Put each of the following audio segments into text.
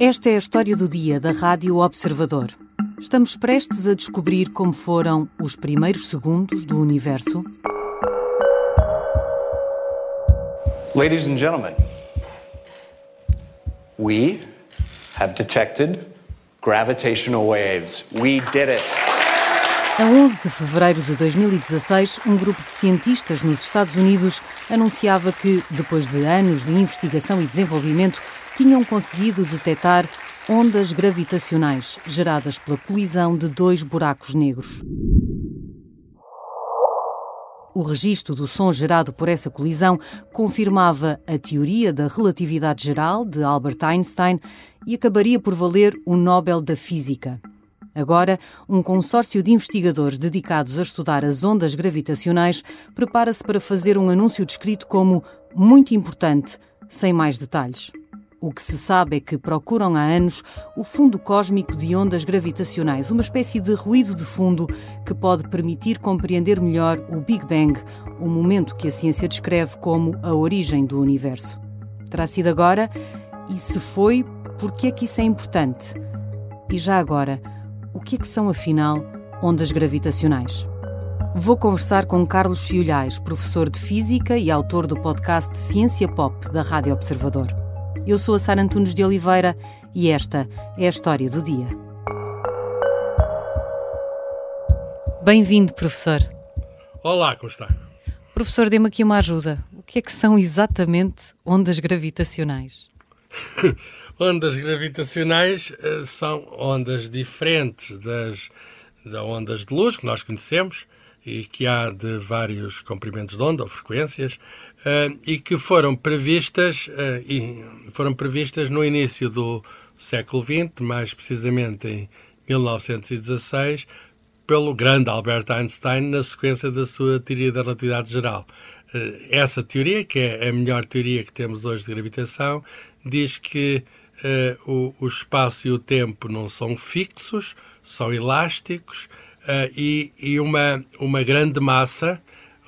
Esta é a história do dia da Rádio Observador. Estamos prestes a descobrir como foram os primeiros segundos do universo. Ladies and gentlemen, we have detected gravitational waves. We did it. A 11 de fevereiro de 2016, um grupo de cientistas nos Estados Unidos anunciava que, depois de anos de investigação e desenvolvimento, tinham conseguido detectar ondas gravitacionais geradas pela colisão de dois buracos negros. O registro do som gerado por essa colisão confirmava a teoria da relatividade geral de Albert Einstein e acabaria por valer o Nobel da Física. Agora, um consórcio de investigadores dedicados a estudar as ondas gravitacionais prepara-se para fazer um anúncio descrito como muito importante, sem mais detalhes. O que se sabe é que procuram há anos o fundo cósmico de ondas gravitacionais, uma espécie de ruído de fundo que pode permitir compreender melhor o Big Bang, o momento que a ciência descreve como a origem do universo. Terá sido agora? E se foi, por que é que isso é importante? E já agora, o que é que são, afinal, ondas gravitacionais? Vou conversar com Carlos Fiolhais, professor de Física e autor do podcast Ciência Pop da Rádio Observador. Eu sou a Sara Antunes de Oliveira e esta é a história do dia. Bem-vindo, professor. Olá, como está? Professor, dê-me aqui uma ajuda. O que é que são exatamente ondas gravitacionais? ondas gravitacionais uh, são ondas diferentes das, das ondas de luz que nós conhecemos e que há de vários comprimentos de onda ou frequências uh, e que foram previstas uh, e foram previstas no início do século XX, mais precisamente em 1916, pelo grande Albert Einstein na sequência da sua teoria da relatividade geral. Uh, essa teoria, que é a melhor teoria que temos hoje de gravitação, diz que o, o espaço e o tempo não são fixos, são elásticos uh, e, e uma, uma grande massa,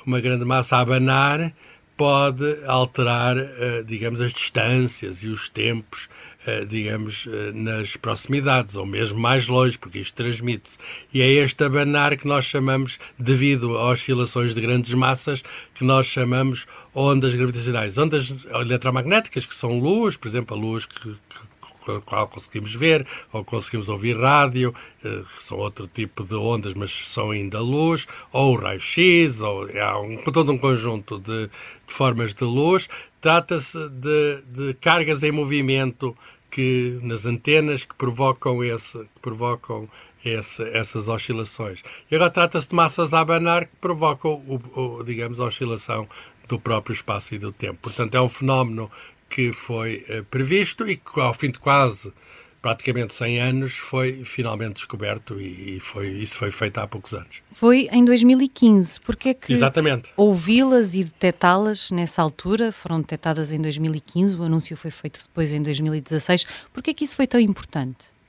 uma grande massa a abanar, pode alterar, uh, digamos, as distâncias e os tempos, uh, digamos, nas proximidades, ou mesmo mais longe, porque isto transmite-se. E é este abanar que nós chamamos, devido a oscilações de grandes massas, que nós chamamos ondas gravitacionais. Ondas eletromagnéticas, que são luz, por exemplo, a luz que, que a qual conseguimos ver ou conseguimos ouvir rádio, eh, que são outro tipo de ondas, mas são ainda luz, ou raio-x, ou há um, todo um conjunto de, de formas de luz. Trata-se de, de cargas em movimento que nas antenas que provocam esse que provocam esse, essas oscilações. E agora trata-se de massas a abanar que provocam, o, o, digamos, a oscilação do próprio espaço e do tempo. Portanto, é um fenómeno que foi uh, previsto e que, ao fim de quase praticamente 100 anos, foi finalmente descoberto e, foi, isso foi feito há poucos anos. Foi em 2015. Porquê é que Exatamente. ouvi-las e detectá-las nessa altura foram detectadas em 2015, o anúncio foi feito depois em 2016. Porquê é que isso foi tão importante?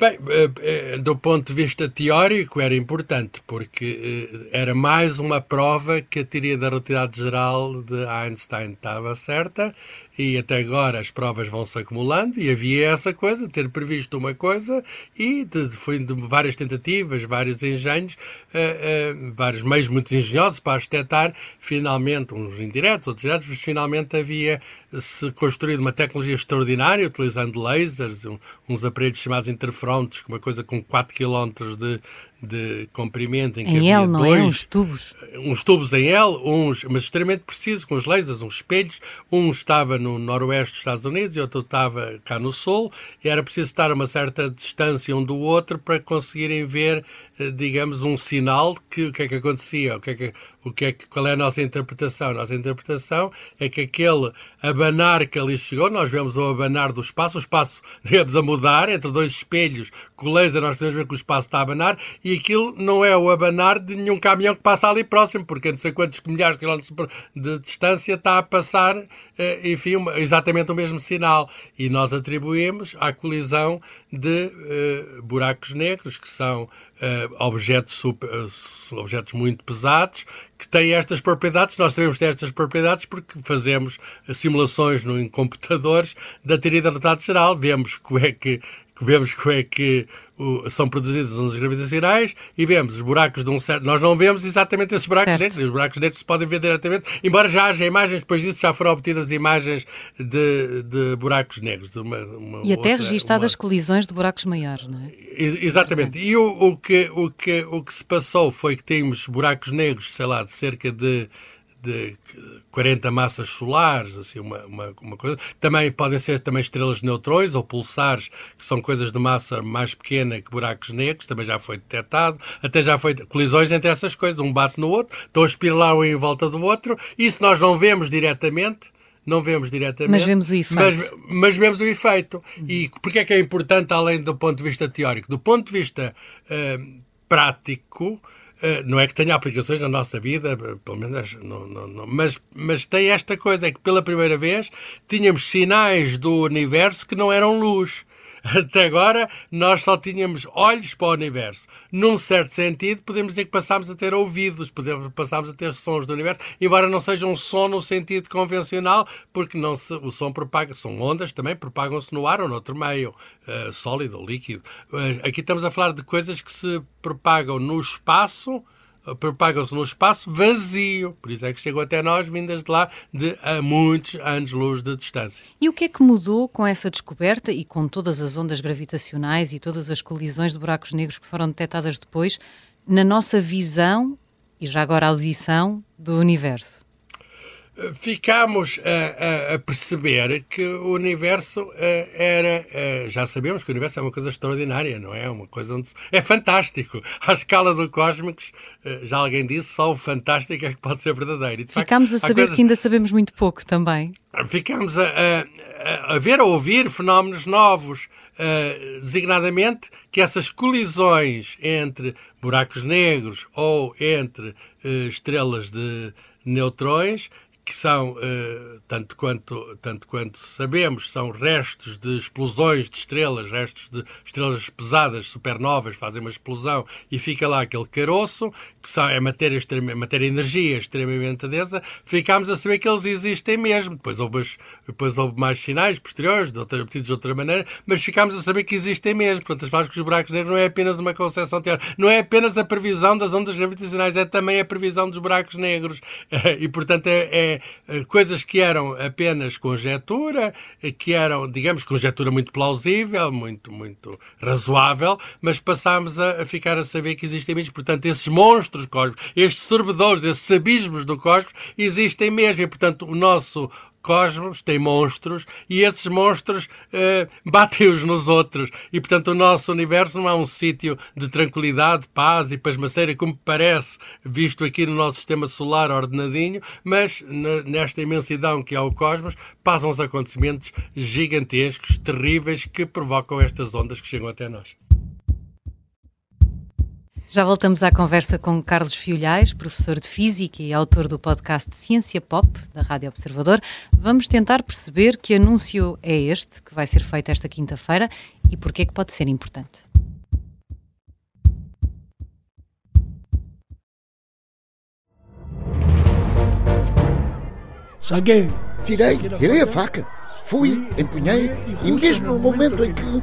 Bem, eh, eh, do ponto de vista teórico era importante, porque eh, era mais uma prova que a teoria da relatividade geral de Einstein estava certa e até agora as provas vão-se acumulando e havia essa coisa, ter previsto uma coisa e de, foi de várias tentativas, vários engenhos, uh, uh, vários meios muito engenhosos para as detectar, finalmente, uns indiretos, outros diretos, mas finalmente havia-se construído uma tecnologia extraordinária, utilizando lasers, um, uns aparelhos chamados interferontes, uma coisa com 4 km de, de comprimento em que em havia L, não é? dois, é? Uns tubos. Uns tubos em L, uns, mas extremamente precisos, com os lasers, uns espelhos. Um estava no noroeste dos Estados Unidos e outro estava cá no sul, e era preciso estar a uma certa distância um do outro para conseguirem ver, eh, digamos, um sinal que o que é que acontecia, o que é que, o que é que, qual é a nossa interpretação? A nossa interpretação é que aquele abanar que ali chegou, nós vemos o abanar do espaço, o espaço, digamos, a mudar entre dois espelhos, com o laser nós podemos ver que o espaço está a abanar, e e aquilo não é o abanar de nenhum caminhão que passa ali próximo, porque a não sei quantos milhares de quilómetros de distância está a passar, eh, enfim, exatamente o mesmo sinal. E nós atribuímos à colisão de uh, buracos negros, que são uh, objetos, super, objetos muito pesados, que têm estas propriedades. Nós sabemos ter estas propriedades porque fazemos simulações em computadores da teoria da relatividade geral. Vemos como é que vemos como é que o, são produzidas ondas gravitacionais e vemos os buracos de um certo. Nós não vemos exatamente esses buracos certo. negros, os buracos negros se podem ver diretamente, embora já haja imagens, depois disso já foram obtidas imagens de, de buracos negros. De uma, uma e até outra, registadas uma... colisões de buracos maiores, não é? Exatamente. E o, o, que, o, que, o que se passou foi que temos buracos negros, sei lá, de cerca de de 40 massas solares, assim, uma, uma, uma, coisa. Também podem ser também estrelas de neutrões ou pulsares, que são coisas de massa mais pequena que buracos negros, também já foi detectado. Até já foi colisões entre essas coisas, um bate no outro, estão a espiralar um em volta do outro. Isso nós não vemos diretamente, não vemos diretamente. Mas vemos o efeito. Mas, mas vemos o efeito. Uhum. E porquê é que é importante, além do ponto de vista teórico? Do ponto de vista uh, prático, não é que tenha aplicações na nossa vida, eh, pelo menos, não, não, não, mas, mas tem esta coisa, é que pela primeira vez tínhamos sinais do universo que não eram luz. Até agora nós só tínhamos olhos para o universo. Num certo sentido, podemos dizer que passámos a ter ouvidos, podemos, passámos a ter sons do universo, embora não seja um som no sentido convencional, porque não se, o som propaga, são ondas também, propagam-se no ar ou noutro meio, uh, sólido ou líquido. Uh, aqui estamos a falar de coisas que se propagam no espaço propagam-se no espaço vazio. Por isso é que chegam até nós, vindas de lá, de a muitos anos-luz de distância. E o que é que mudou com essa descoberta e com todas as ondas gravitacionais e todas as colisões de buracos negros que foram detectadas depois na nossa visão e já agora audição do universo? Ficámos a, a, a, perceber que o universo eh, era. Eh, já sabemos que o universo é uma coisa extraordinária, não é? Uma coisa onde. É fantástico. À escala do cósmicos, eh, já alguém disse, só o fantástico é que pode ser verdadeiro. Ficámos a saber coisa... que ainda sabemos muito pouco também. Ficámos a, a, a ver, a ouvir fenómenos novos. Uh, designadamente que essas colisões entre buracos negros ou entre uh, estrelas de neutrões que são, uh, tanto, quanto, tanto quanto sabemos, são restos de explosões de estrelas, restos de estrelas pesadas, supernovas, fazem uma explosão e fica lá aquele caroço, que são, é matéria, matéria energia extremamente densa, ficámos a saber que eles existem mesmo. Depois houve, depois houve mais sinais posteriores, de outra, de outra maneira, mas ficámos a saber que existem mesmo. Portanto, as que os buracos negros não é apenas uma concepção teórica, não é apenas a previsão das ondas gravitacionais, é também a previsão dos buracos negros. E, portanto, é, é eh, coisas que eram apenas conjetura, eh, que eram, digamos, conjetura muito plausível, muito, muito razoável, mas passámos a, a ficar a saber que existem mesmo. Portanto, esses monstros cósmicos, estes sorbedores, esses abismos do cosmos, existem mesmo. E, portanto, o nosso cosmos, tem monstros, e esses monstros uh, batem uns nos outros. E, portanto, o nosso universo não é um sítio de tranquilidade, paz e pasmaceira, como parece, visto aqui no nosso sistema solar ordenadinho, mas nesta imensidão que é o cosmos, passam os acontecimentos gigantescos, terríveis, que provocam estas ondas que chegam até nós. Já voltamos à conversa com Carlos Fiolhais, professor de Física e autor do podcast Ciência Pop, da Rádio Observador. Vamos tentar perceber que anúncio é este, que vai ser feito esta quinta-feira, e porquê é que pode ser importante. Saguei. Tirei, tirei a faca. Fui, empunhei, e mesmo no momento em que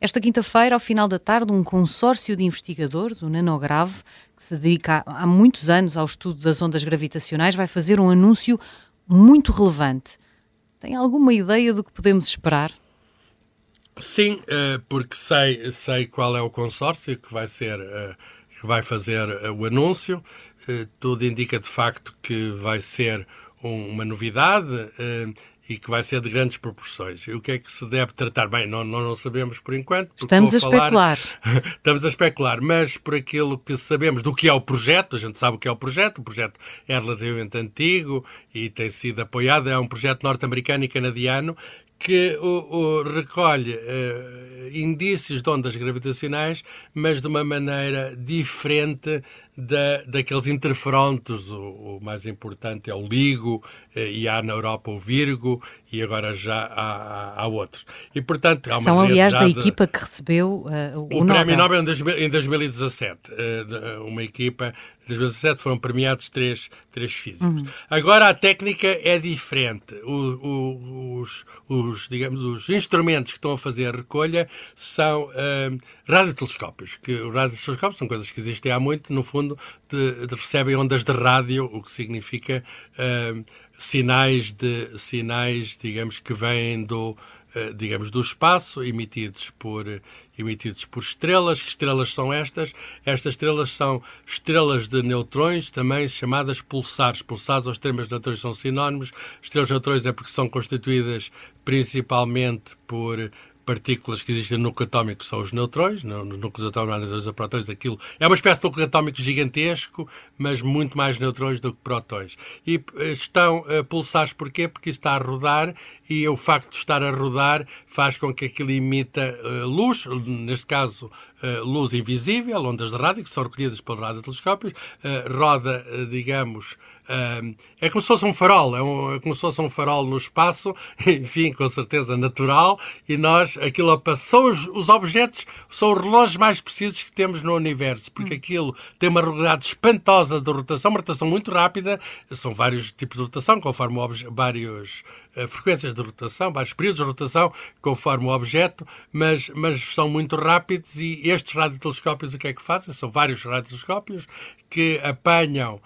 esta quinta-feira, ao final da tarde, um consórcio de investigadores, o Nanograve, que se dedica há muitos anos ao estudo das ondas gravitacionais, vai fazer um anúncio muito relevante. Tem alguma ideia do que podemos esperar? Sim, porque sei, sei qual é o consórcio que vai ser que vai fazer o anúncio. Tudo indica de facto que vai ser uma novidade e que vai ser de grandes proporções. E o que é que se deve tratar? Bem, não, não, não sabemos por enquanto. Estamos a falar... especular. Estamos a especular, mas por aquilo que sabemos do que é o projeto, a gente sabe o que é o projeto, o projeto é relativamente antigo e tem sido apoiado, é um projeto norte-americano e canadiano que o, o recolhe uh, indícios de ondas gravitacionais, mas de uma maneira diferente da, daqueles interferontes. O, o, mais importante é o LIGO, uh, e há na Europa o Virgo, e agora já há, há, há outros. E, portanto, há São, aliás, da de, equipa que recebeu uh, o, o Prémio Nobel em 2017. uma equipa 2017 foram premiados três, três físicos. Uhum. Agora a técnica é diferente. O, o, os, os, digamos, os instrumentos que estão a fazer a recolha são uh, radiotelescópios. Que os radiotelescópios são coisas que existem há muito, no fundo, de, de, recebem ondas de rádio, o que significa uh, sinais de sinais, digamos, que vêm do digamos, do espaço, emitidos por emitidos por estrelas. Que estrelas são estas? Estas estrelas são estrelas de neutrões, também chamadas pulsares. Pulsares ou extremas de neutrões são sinónimos. Estrelas de neutrões é porque são constituídas principalmente por partículas que existem no núcleo atómico são os neutrões, nos núcleos atómicos neutrões prótons, aquilo é uma espécie de núcleo atómico gigantesco, mas muito mais neutrões do que prótons. E eh, estão uh, pulsares porquê? Porque está a rodar e o facto de estar a rodar faz com que aquilo imita uh, luz, neste caso uh, luz invisível, ondas de rádio, que são recolhidas pelos radiotelescópios, uh, roda, digamos, é como se fosse um farol, é, um, é, como se fosse um farol no espaço, enfim, com certeza natural, e nós, aquilo são os, os objetos, são os relógios mais precisos que temos no universo, porque aquilo tem uma regularidade espantosa de rotação, uma rotação muito rápida, são vários tipos de rotação, conforme vários uh, frequências de rotação, vários períodos de rotação, conforme o objeto, mas, mas são muito rápidos e estes radiotelescópios o que é que fazem? São vários radiotelescópios que apanham uh,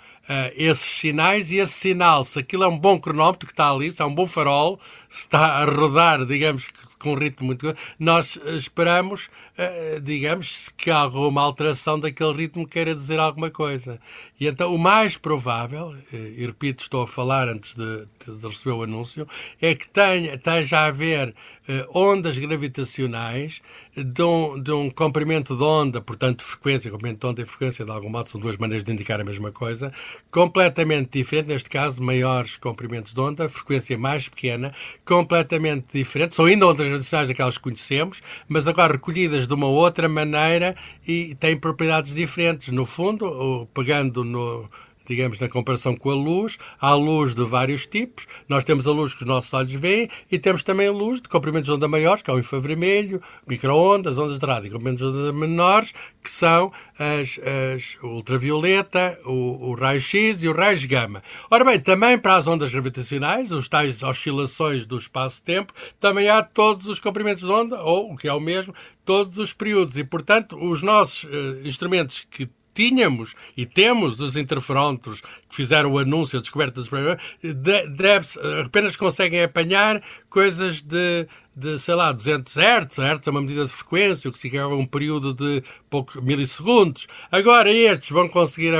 esses sinais e esse sinal, se aquilo é um bom cronómetro que está ali, se é um bom farol, se está a rodar, digamos, com um ritmo muito nós esperamos, uh, digamos, que alguma alteração daquele ritmo queira dizer alguma coisa. E então o mais provável, uh, e repito, estou a falar antes de, de, receber o anúncio, é que tenha, esteja a uh, ondas gravitacionais um, de um comprimento de onda, portanto, frequência, comprimento de onda e frequência, de algum modo, são duas maneiras de indicar a mesma coisa, completamente diferente, neste caso, maiores comprimentos de onda, frequência mais pequena, completamente diferente, são ainda ondas gravitacionais daquelas que conhecemos, mas agora recolhidas de uma outra maneira e têm propriedades diferentes. No fundo, pegando no, digamos, na comparação com a luz, há luz de vários tipos. Nós temos a luz que os nossos olhos veem e temos também a luz de comprimentos de onda maiores, que é o infravermelho, microondas, ondas de rádio, comprimentos de onda menores, que são as, as ultravioleta, o, o raio-x e o raio-gama. Ora bem, também para as ondas gravitacionais, os tais oscilações do espaço-tempo, também há todos os comprimentos de onda, ou, o que é o mesmo, todos os períodos. E, portanto, os nossos uh, instrumentos que tínhamos e temos os interferómetros que fizeram o anúncio, a descoberta dos deve apenas conseguem apanhar coisas de, de, sei lá, 200 Hz, Hz é uma medida de frequência, o que significa um período de poucos milissegundos. Agora estes vão conseguir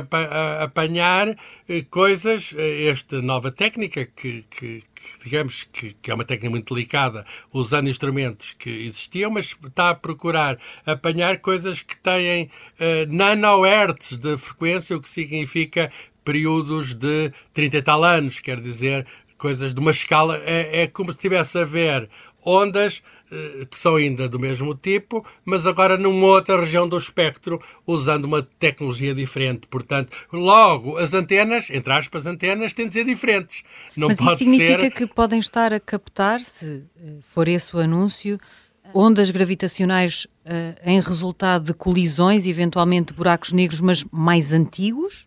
apanhar eh, coisas, eh, esta nova técnica que, que, digamos que, que, é uma técnica muito delicada, usando instrumentos que existiam, mas está a procurar apanhar coisas que têm uh, nanohertz de frequência, o que significa períodos de 30 e tal anos, quer dizer, coisas de uma escala. É, é como se estivesse a ver ondas eh, que são ainda do mesmo tipo, mas agora numa outra região do espectro, usando uma tecnologia diferente. Portanto, logo, as antenas, entre aspas, antenas, têm de ser diferentes. Não mas pode isso significa ser... que podem estar a captar, se eh, for esse o anúncio, ondas gravitacionais uh, em resultado de colisões, eventualmente buracos negros, mas mais antigos?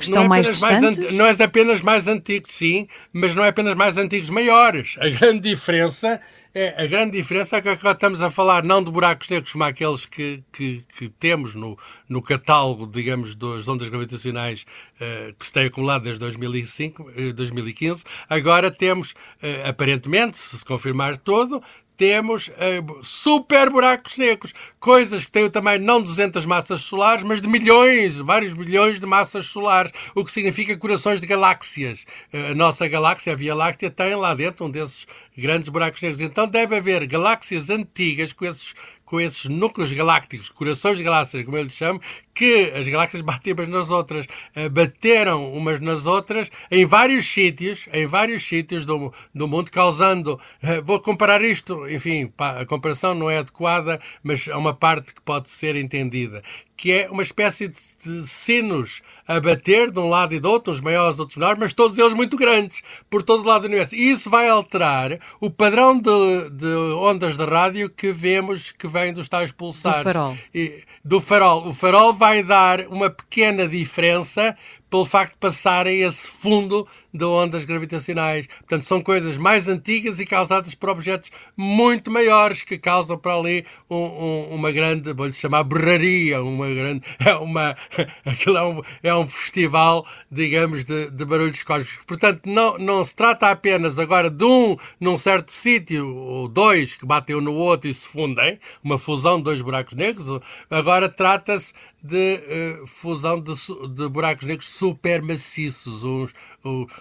Estão não é mais? Mais, não é apenas mais antigos, sim, mas não é apenas mais antigos, maiores. A grande diferença é a grande diferença é que agora estamos a falar não de buracos negros como aqueles que, que, que temos no, no catálogo, digamos, das ondas gravitacionais uh, que se tem acumulado desde 2005, uh, 2015. Agora temos, uh, aparentemente, se se confirmar todo, temos uh, super buracos negros, coisas que têm o tamanho não de 200 massas solares, mas de milhões, vários milhões de massas solares, o que significa corações de galáxias. Uh, a nossa galáxia, a Via Láctea, tem lá dentro um desses grandes buracos negros. Então deve haver galáxias antigas com esses com esses núcleos galácticos, corações de galáxias, como eu lhes chamo, que as galáxias batem umas nas outras, uh, bateram umas nas outras em vários sítios, em vários sítios do, do mundo, causando. Uh, vou comparar isto, enfim, a comparação não é adequada, mas é uma parte que pode ser entendida que é uma espécie de sinos a bater de um lado e do outro, uns maiores, outros menores, mas todos eles muito grandes, por todo o lado do universo. E isso vai alterar o padrão de, de ondas de rádio que vemos que vem dos tais pulsares. Do farol. E, do farol. O farol vai dar uma pequena diferença pelo facto de passarem esse fundo de ondas gravitacionais. Portanto, são coisas mais antigas e causadas por objetos muito maiores que causam para ali um, um, uma grande, vou-lhe chamar berraria, uma grande, é uma, aquilo é um, é um festival, digamos, de, de barulhos cósmicos. Portanto, não, não se trata apenas agora de um num certo sítio, ou dois que batem um no outro e se fundem, uma fusão de dois buracos negros, agora trata-se de uh, fusão de, de, buracos negros super maciços. Uns,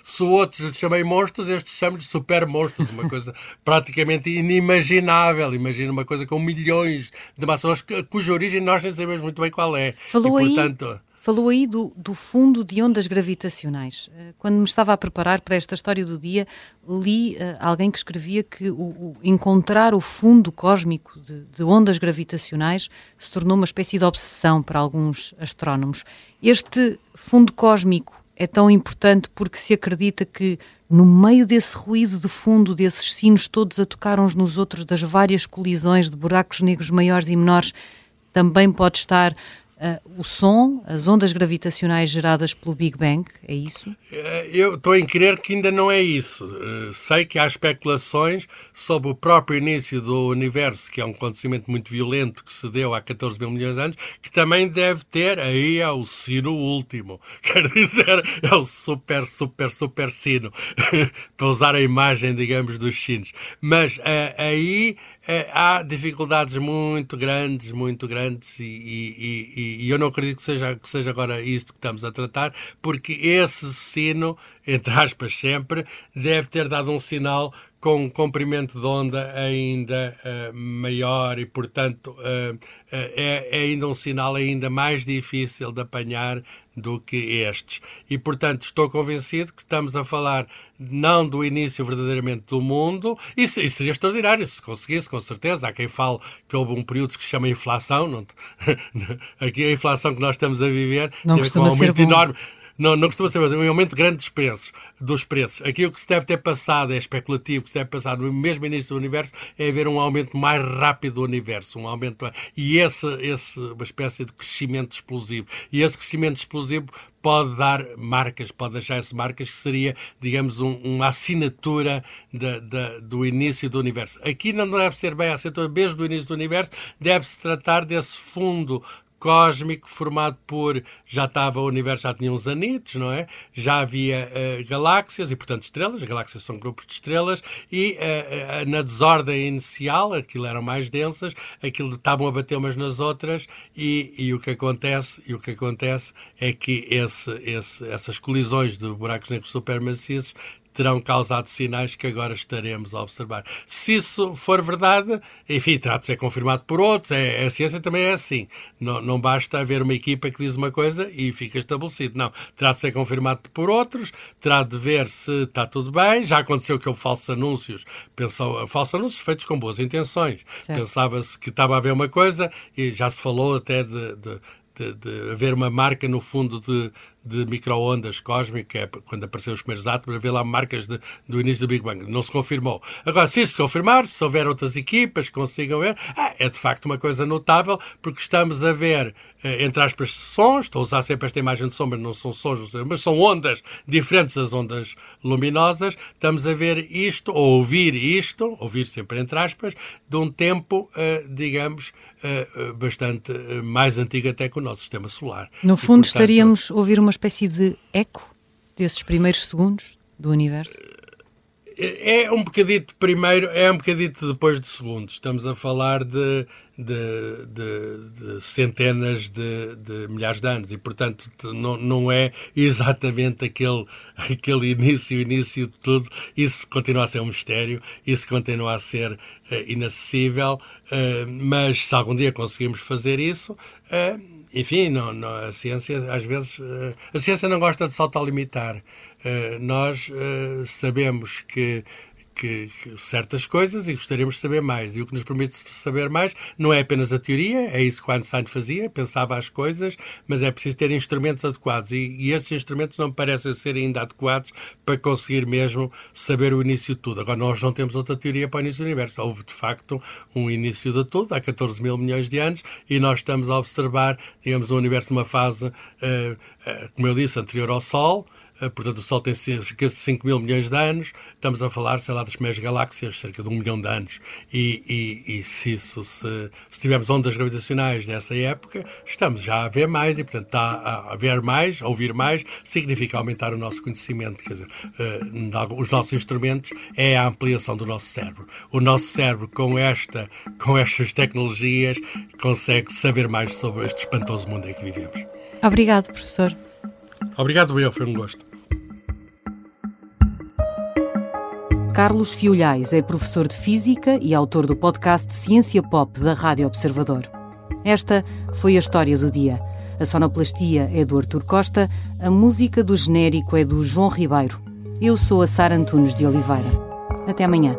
se outros lhes chamei monstros, estes chamam-lhes super monstros, uma coisa praticamente inimaginável. Imagina uma coisa com milhões de massas, cuja origem nós nem sabemos muito bem qual é. Falou e, portanto, aí Falou aí do, do, fundo de ondas gravitacionais. Eh, quando me estava a preparar para esta história do dia, li uh, alguém que escrevia que o, o, encontrar o fundo cósmico de, de, ondas gravitacionais se tornou uma espécie de obsessão para alguns astrónomos. Este fundo cósmico é tão importante porque se acredita que no meio desse ruído de fundo, desses sinos todos a tocar uns nos outros, das várias colisões de buracos negros maiores e menores, também pode estar Uh, o som, as ondas gravitacionais geradas pelo Big Bang, é isso? Eh, eu estou em crer que ainda não é isso. Uh, sei que há especulações sobre o próprio início do universo, que é um acontecimento muito violento que se deu há 14 mil milhões de anos, que também deve ter, aí é o sino último. Quer dizer, é o super, super, super sino, para usar a imagem, digamos, dos sinos. Mas uh, aí há dificuldades muito grandes, muito grandes, e, e, e e, eu não acredito que seja, que seja agora isto que estamos a tratar, porque esse sino, entre aspas sempre, deve ter dado um sinal com um comprimento de onda ainda uh, maior e, portanto, uh, é, é, ainda um sinal ainda mais difícil de apanhar do que estes. E, portanto, estou convencido que estamos a falar não do início verdadeiramente do mundo, isso seria extraordinário se conseguisse, com certeza. Há quem fale que houve um período que se chama inflação, não, aqui a inflação que nós estamos a viver não teve um aumento enorme não, não costuma ser, um aumento grande dos preços, dos preços. Aqui o que se deve ter passado é especulativo, que se deve passar no mesmo início do universo é haver um aumento mais rápido do universo, um aumento e esse, esse uma espécie de crescimento explosivo. E esse crescimento explosivo pode dar marcas, pode deixar-se marcas que seria, digamos, um, uma assinatura de, de, do início do universo. Aqui não deve ser bem a assinatura mesmo do início do universo, deve-se tratar desse fundo cósmico formado por já estava o universo já tinha uns anitos, não é? Já havia uh, galáxias e portanto estrelas. As galáxias são grupos de estrelas e uh, uh, na desordem inicial, aquilo eram mais densas, aquilo estavam a bater umas nas outras e, e o que acontece e o que acontece é que esse, esse, essas colisões de buracos negros supermaciços terão causado sinais que agora estaremos a observar. Se isso for verdade, enfim, terá de ser confirmado por outros. É, a ciência também é assim. Não, não basta haver uma equipa que diz uma coisa e fica estabelecido. Não. Terá de ser confirmado por outros, terá de ver se está tudo bem. Já aconteceu que houve falsos anúncios, pensou, falsos anúncios feitos com boas intenções. Pensava-se que estava a haver uma coisa e já se falou até de, de de, de, haver uma marca no fundo de, de microondas cósmicas, é quando apareceram os primeiros átomos, haver lá marcas de, do início do Big Bang. Não se confirmou. Agora, se isso se confirmar, se houver outras equipas que consigam ver, ah, é de facto uma coisa notável, porque estamos a ver, eh, entre aspas, sons, estou a usar sempre esta imagem de sombra, não são sons, mas são ondas diferentes das ondas luminosas, estamos a ver isto, ou ouvir isto, ouvir sempre entre aspas, de um tempo, uh, digamos, uh, bastante mais antigo até que o nosso sistema solar. No fundo, e, portanto, estaríamos a ouvir uma espécie de eco desses primeiros segundos do universo? é um bocadito primeiro, é um bocadito depois de segundos. Estamos a falar de, de, de, de centenas de, de, milhares de anos e, portanto, não, não é exatamente aquele, aquele início, início de tudo. Isso continua a ser um mistério, isso continua a ser uh, inacessível, uh, mas se algum dia conseguimos fazer isso. Uh, enfim, não, não, a ciência, às vezes, a ciência não gosta de se autolimitar. Uh, nós uh, sabemos que que, que, certas coisas e gostaríamos de saber mais. E o que nos permite saber mais não é apenas a teoria, é isso que o Einstein fazia, pensava as coisas, mas é preciso ter instrumentos adequados. E, e esses instrumentos não me parecem ser ainda adequados para conseguir mesmo saber o início de tudo. Agora, nós não temos outra teoria para o início do universo. Houve, de facto, um início de tudo, há 14 mil milhões de anos, e nós estamos a observar, digamos, o universo numa fase, uh, uh, como eu disse, anterior ao Sol, portanto, o Sol tem cerca de 5 mil milhões de anos, estamos a falar, sei lá, das primeiras galáxias, cerca de um milhão de anos. E, e, e se, isso, se, se tivermos ondas gravitacionais nessa época, estamos já a ver mais, e portanto, está a ver mais, a ouvir mais, significa aumentar o nosso conhecimento. Quer dizer, uh, os nossos instrumentos é a ampliação do nosso cérebro. O nosso cérebro, com, esta, com estas tecnologias, consegue saber mais sobre este espantoso mundo em que vivemos. Obrigado, professor. Obrigado, eu, foi um gosto. Carlos Fiolhais é professor de Física e autor do podcast Ciência Pop da Rádio Observador. Esta foi a história do dia. A sonoplastia é do Artur Costa, a música do genérico é do João Ribeiro. Eu sou a Sara Antunes de Oliveira. Até amanhã.